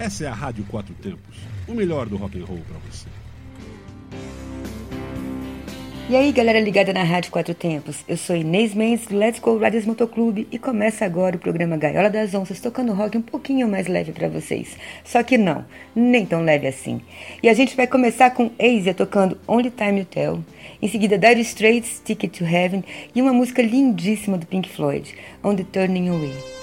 Essa é a Rádio Quatro Tempos, o melhor do rock and roll para você. E aí, galera ligada na Rádio Quatro Tempos, eu sou Inês Mendes do Let's Go Riders Motoclube e começa agora o programa Gaiola das Onças, tocando rock um pouquinho mais leve para vocês. Só que não, nem tão leve assim. E a gente vai começar com Asia tocando Only Time You Tell, em seguida Dire Straits, Ticket to Heaven e uma música lindíssima do Pink Floyd, On the Turning Away.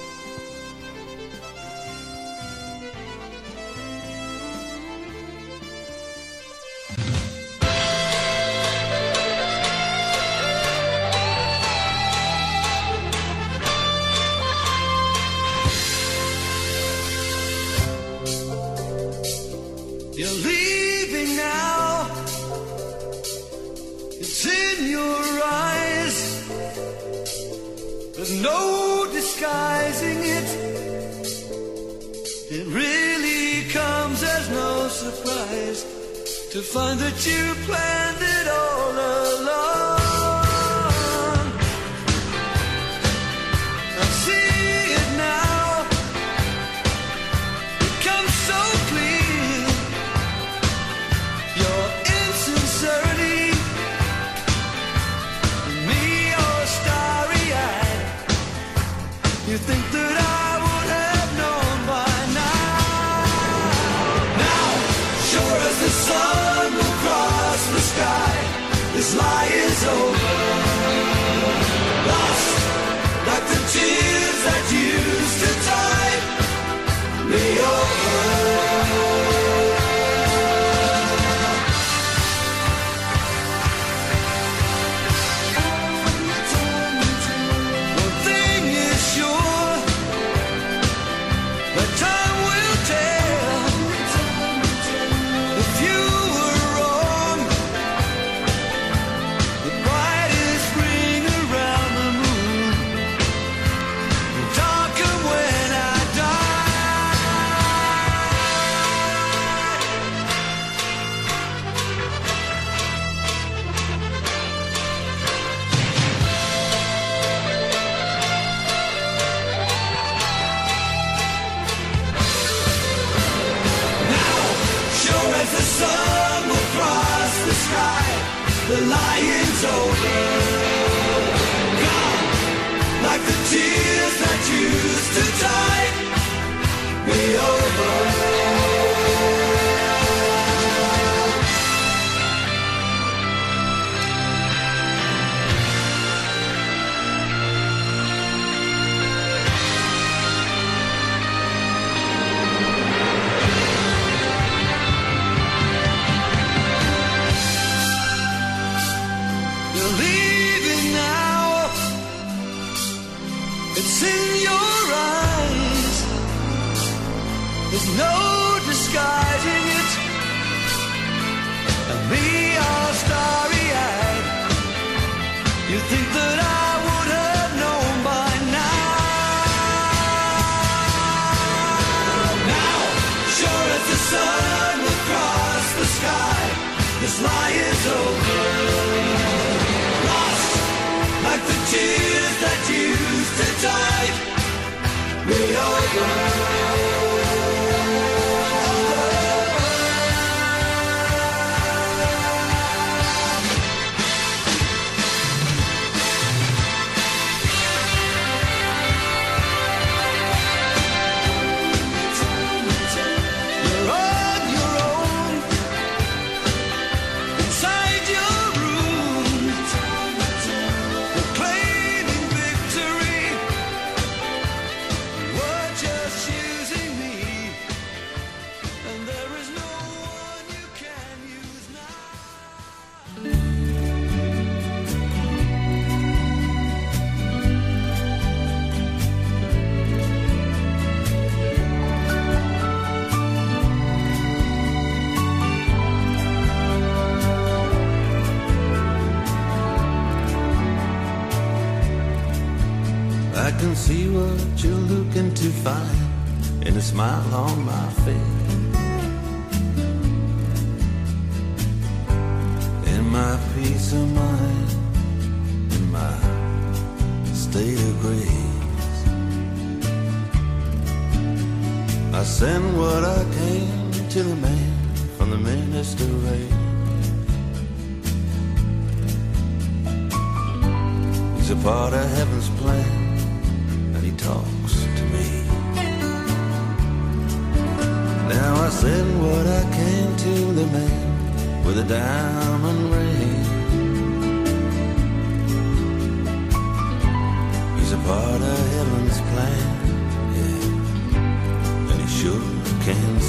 Smile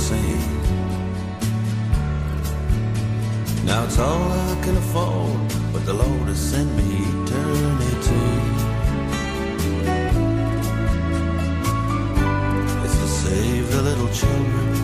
same. Now it's all I can afford, but the Lord has sent me eternity. It's to save the little children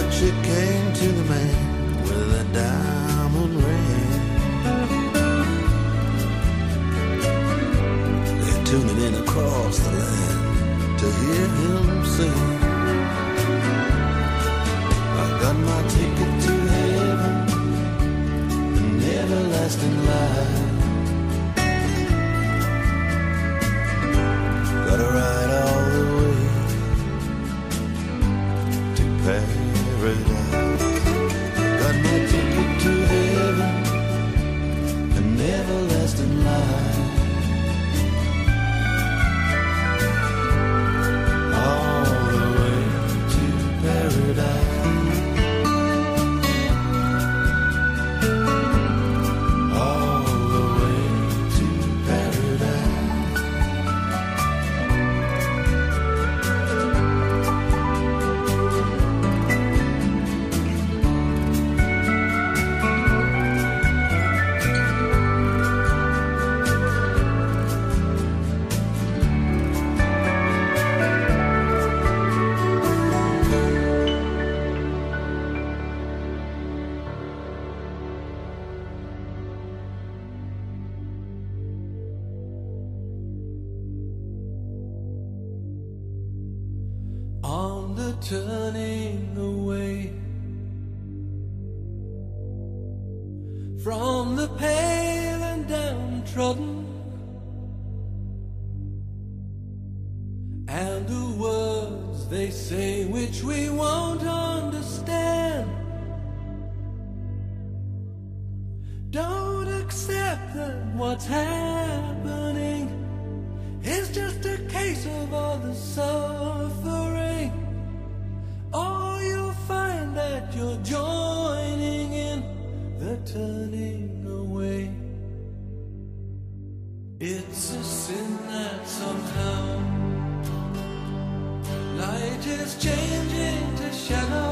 but she came to the man with a diamond ring. They're tuning in across the land to hear him sing. I got my ticket to heaven, an everlasting life. Gotta ride all the way to Paris. happen, what's happening is just a case of all the suffering. Oh, you'll find that you're joining in the turning away. It's a sin that somehow Light is changing to shadow.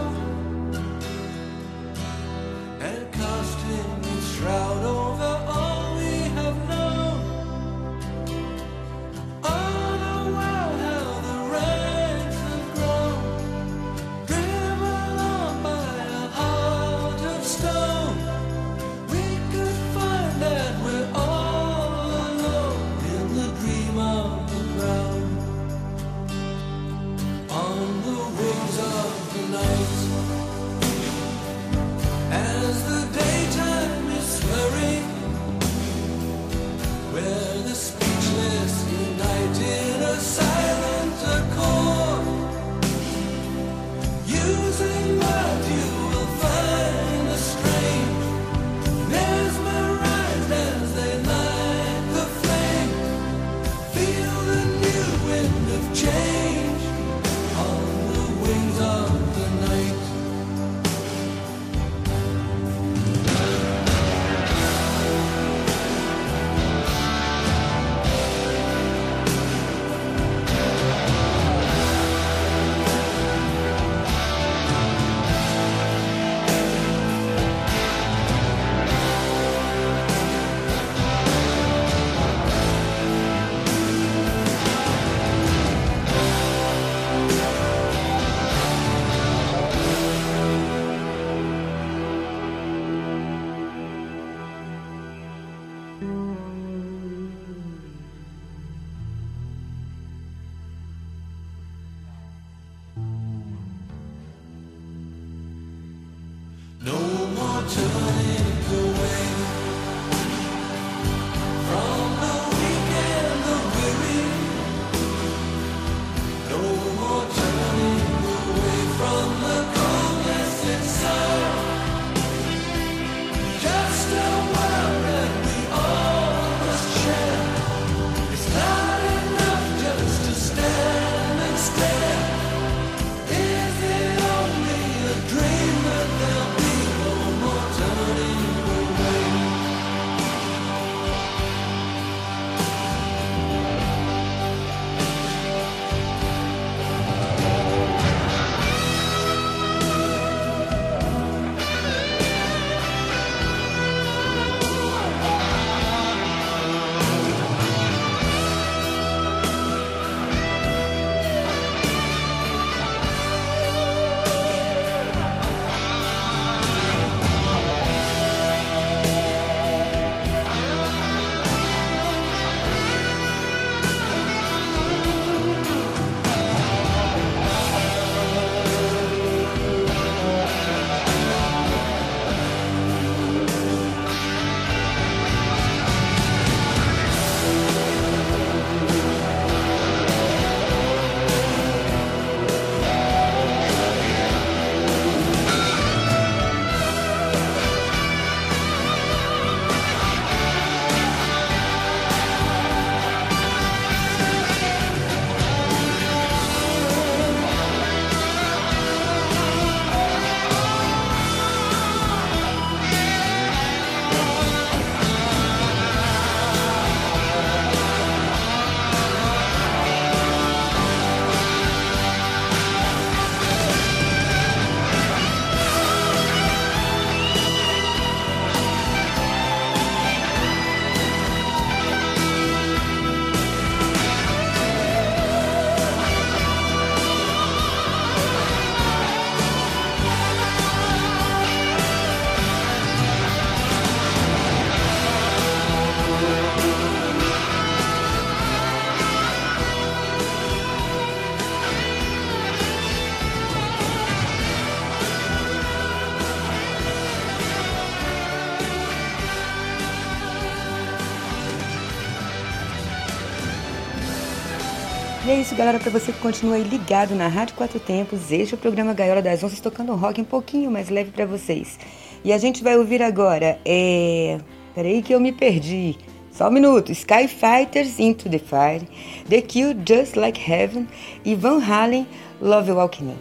galera, para você que continua aí ligado na Rádio Quatro Tempos. Este é o programa Gaiola das Onças, tocando rock um pouquinho mais leve para vocês. E a gente vai ouvir agora, é... Peraí que eu me perdi. Só um minuto. Sky Fighters, Into the Fire, The Kill, Just Like Heaven e Van Halen, Love Walking In.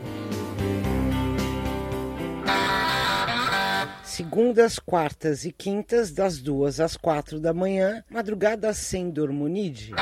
segundas, quartas e quintas, das duas às quatro da manhã, madrugada sem dormonide.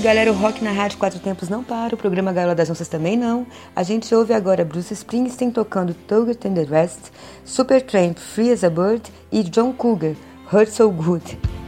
isso, galera. O rock na Rádio Quatro Tempos não para, o programa Gaiola das Onças também não. A gente ouve agora Bruce Springsteen tocando Togger Tender West, Supertramp Free as a Bird e John Cougar Hurt So Good.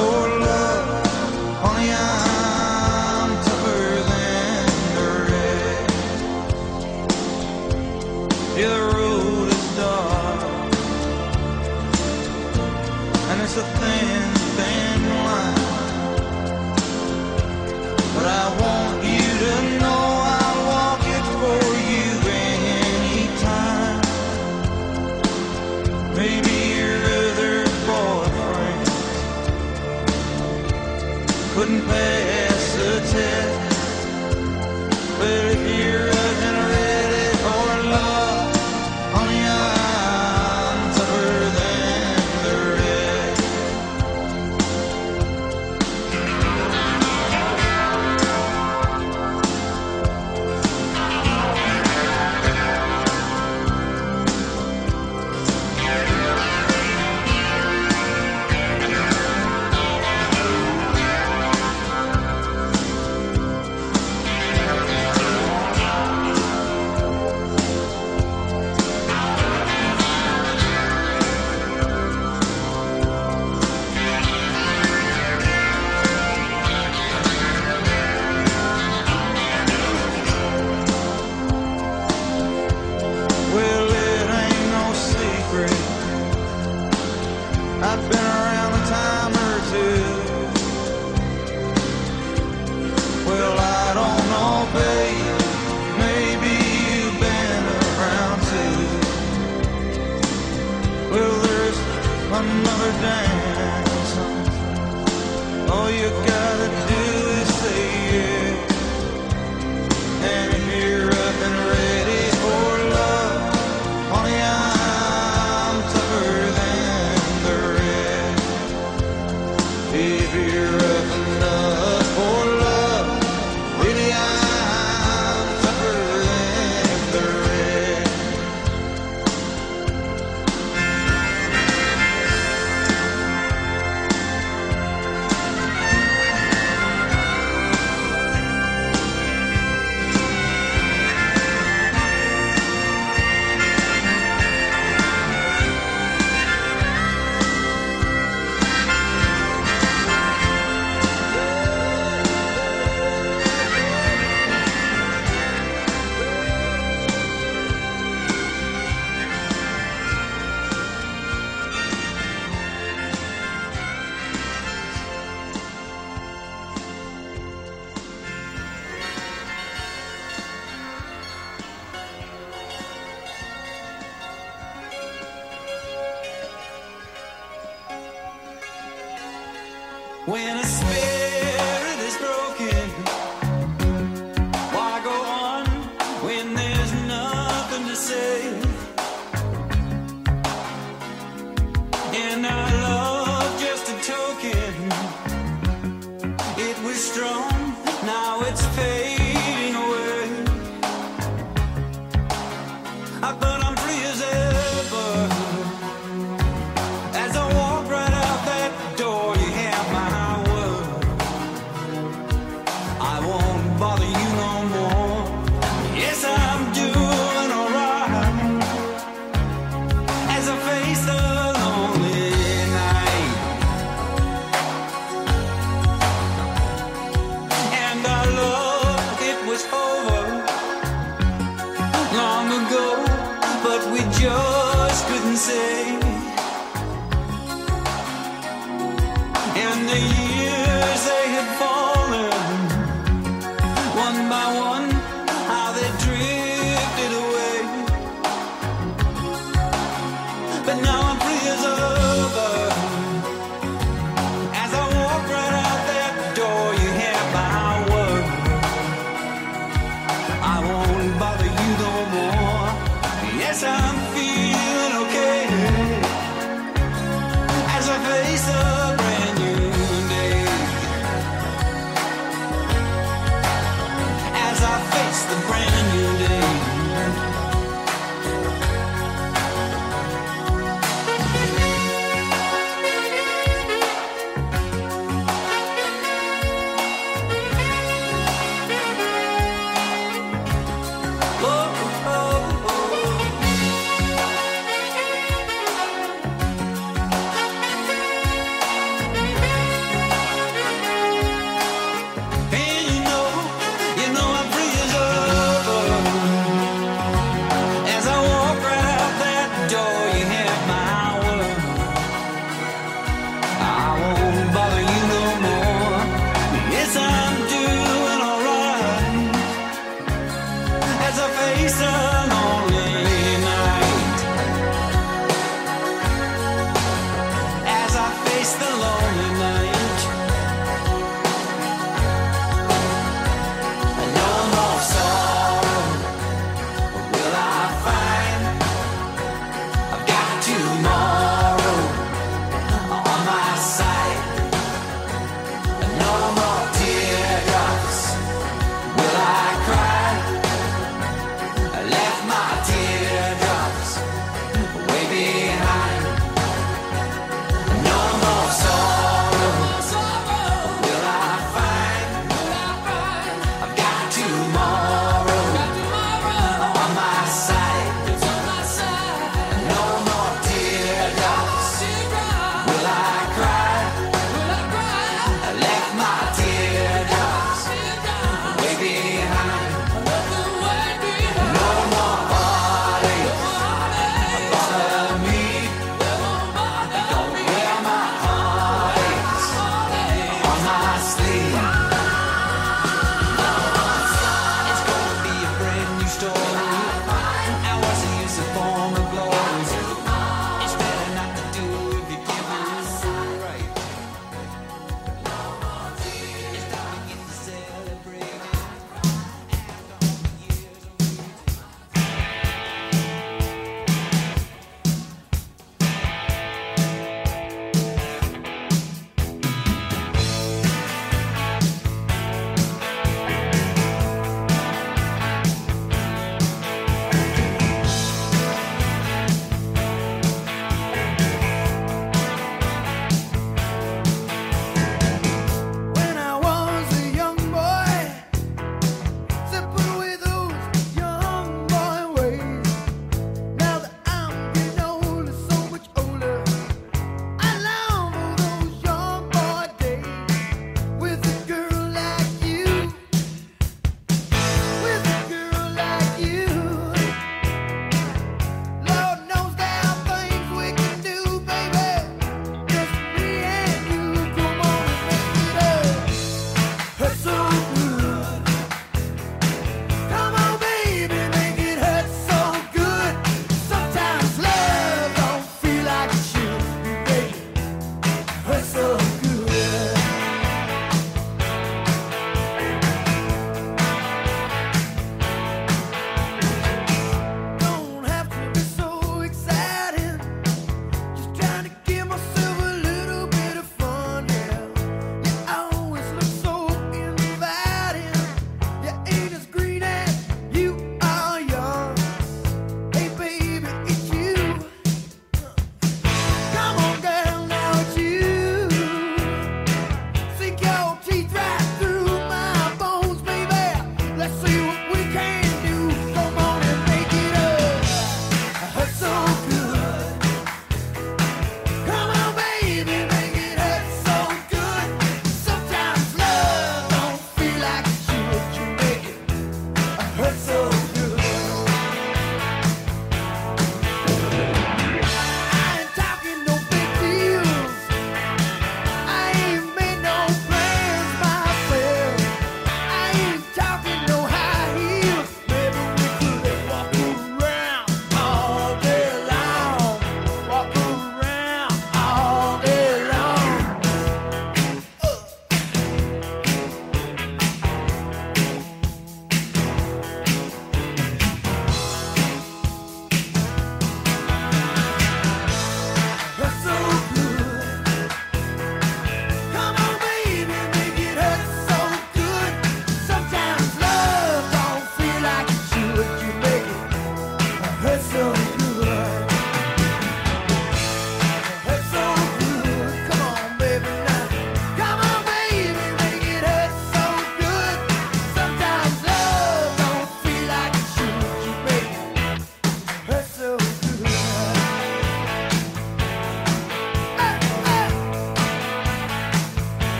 for All you gotta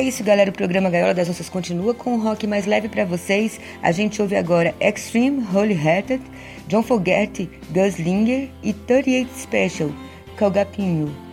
é isso, galera. O programa Gaiola das Nossas continua com um rock mais leve para vocês. A gente ouve agora Extreme Holy Hearted, John Fogerty, Gunslinger e 38 Special, Calgapinho.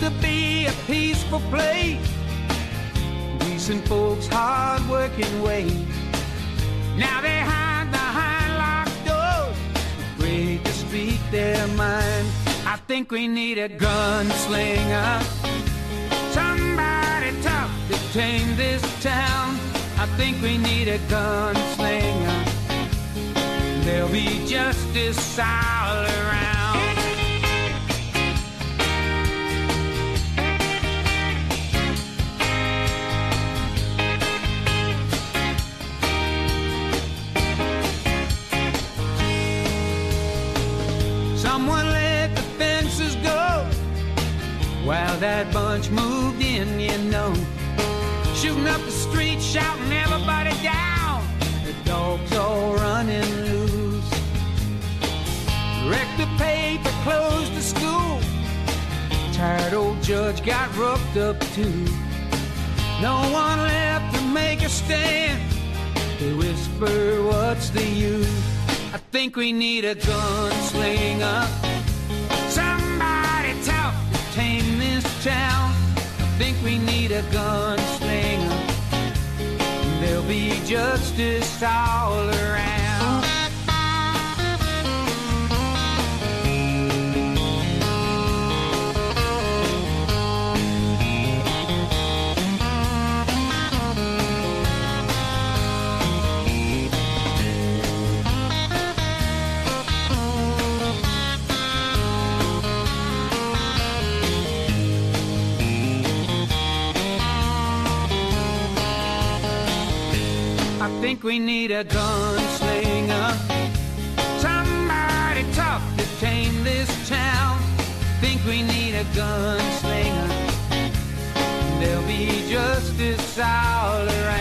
to be a peaceful place. Decent folks, hard working ways. Now they hide behind locked doors, afraid to speak their mind. I think we need a gunslinger. Somebody tough to tame this town. I think we need a gunslinger. There'll be justice out. Moved in, you know. Shooting up the street, shouting everybody down. The dogs all running loose. Wrecked the paper, closed the school. Tired old Judge got roughed up too. No one left to make a stand. They whisper, what's the use? I think we need a gunslinger. Somebody tough to tame this town. Think we need a gunslinger. There'll be justice all around. Think we need a gunslinger. Somebody tough to tame this town. Think we need a gunslinger. There'll be justice all around.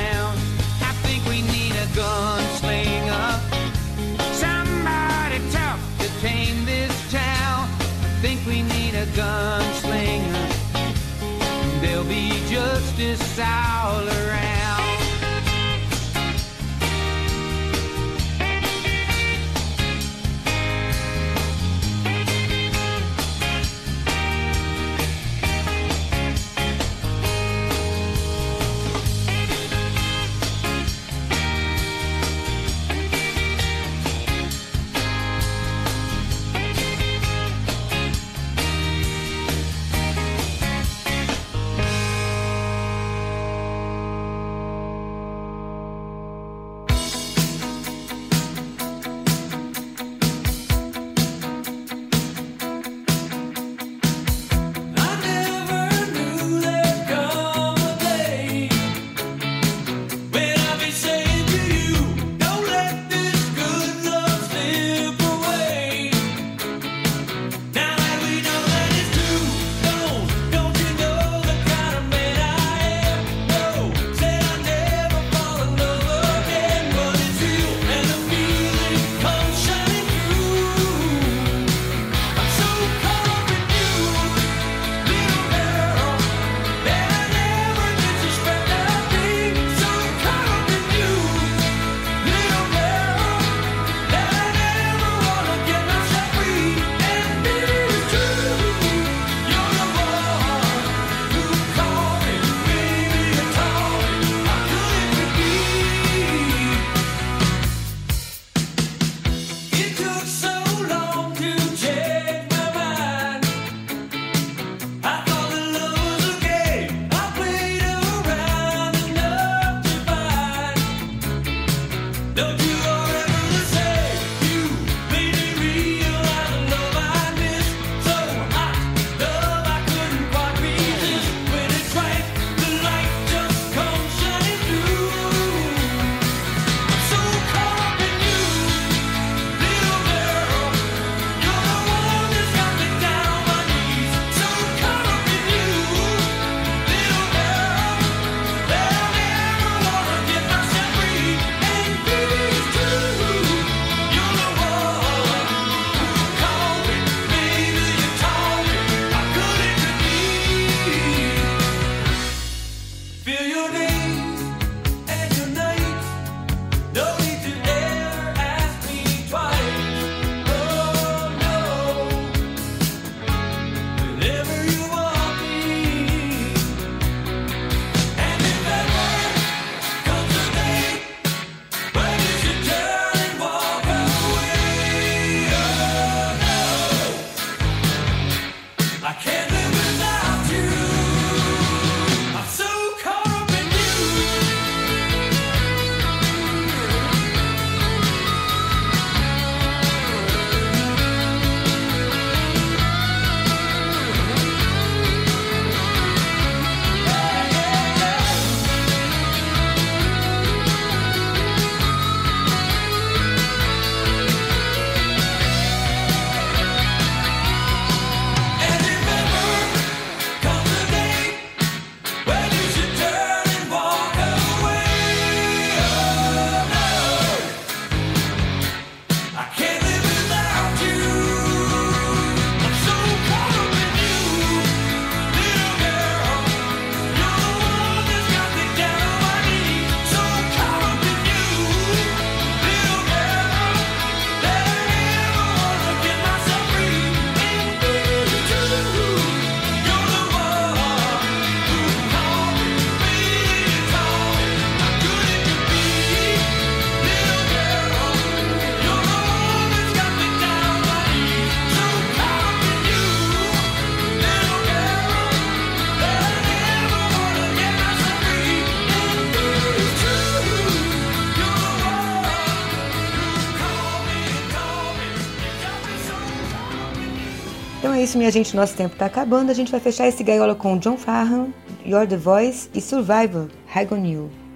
Isso, minha gente. Nosso tempo tá acabando. A gente vai fechar esse gaiola com John Farham, You're the Voice e Survivor, High on You.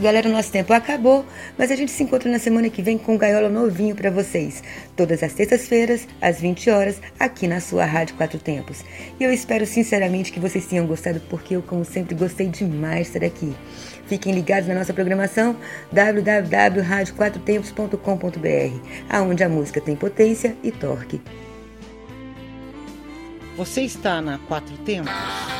Isso, galera. Nosso tempo acabou, mas a gente se encontra na semana que vem com um gaiola novinho para vocês. Todas as terças-feiras, às 20 horas, aqui na sua Rádio Quatro Tempos. E eu espero sinceramente que vocês tenham gostado, porque eu, como sempre, gostei demais de estar aqui. Fiquem ligados na nossa programação www.radioquatrotempos.com.br, aonde a música tem potência e torque. Você está na Quatro Tempos?